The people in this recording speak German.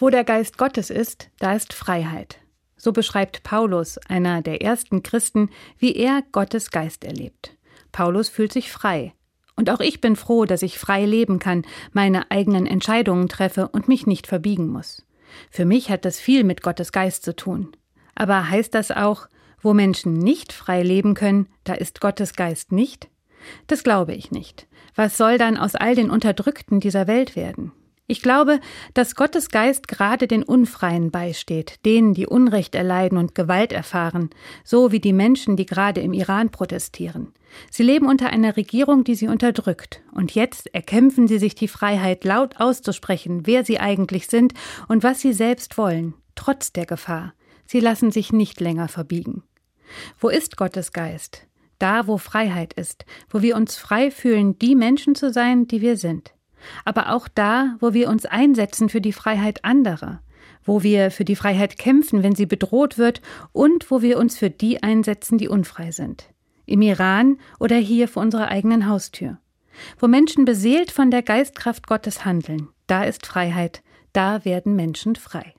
Wo der Geist Gottes ist, da ist Freiheit. So beschreibt Paulus, einer der ersten Christen, wie er Gottes Geist erlebt. Paulus fühlt sich frei. Und auch ich bin froh, dass ich frei leben kann, meine eigenen Entscheidungen treffe und mich nicht verbiegen muss. Für mich hat das viel mit Gottes Geist zu tun. Aber heißt das auch, wo Menschen nicht frei leben können, da ist Gottes Geist nicht? Das glaube ich nicht. Was soll dann aus all den Unterdrückten dieser Welt werden? Ich glaube, dass Gottes Geist gerade den Unfreien beisteht, denen, die Unrecht erleiden und Gewalt erfahren, so wie die Menschen, die gerade im Iran protestieren. Sie leben unter einer Regierung, die sie unterdrückt, und jetzt erkämpfen sie sich die Freiheit, laut auszusprechen, wer sie eigentlich sind und was sie selbst wollen, trotz der Gefahr. Sie lassen sich nicht länger verbiegen. Wo ist Gottes Geist? Da, wo Freiheit ist, wo wir uns frei fühlen, die Menschen zu sein, die wir sind aber auch da, wo wir uns einsetzen für die Freiheit anderer, wo wir für die Freiheit kämpfen, wenn sie bedroht wird, und wo wir uns für die einsetzen, die unfrei sind. Im Iran oder hier vor unserer eigenen Haustür. Wo Menschen beseelt von der Geistkraft Gottes handeln, da ist Freiheit, da werden Menschen frei.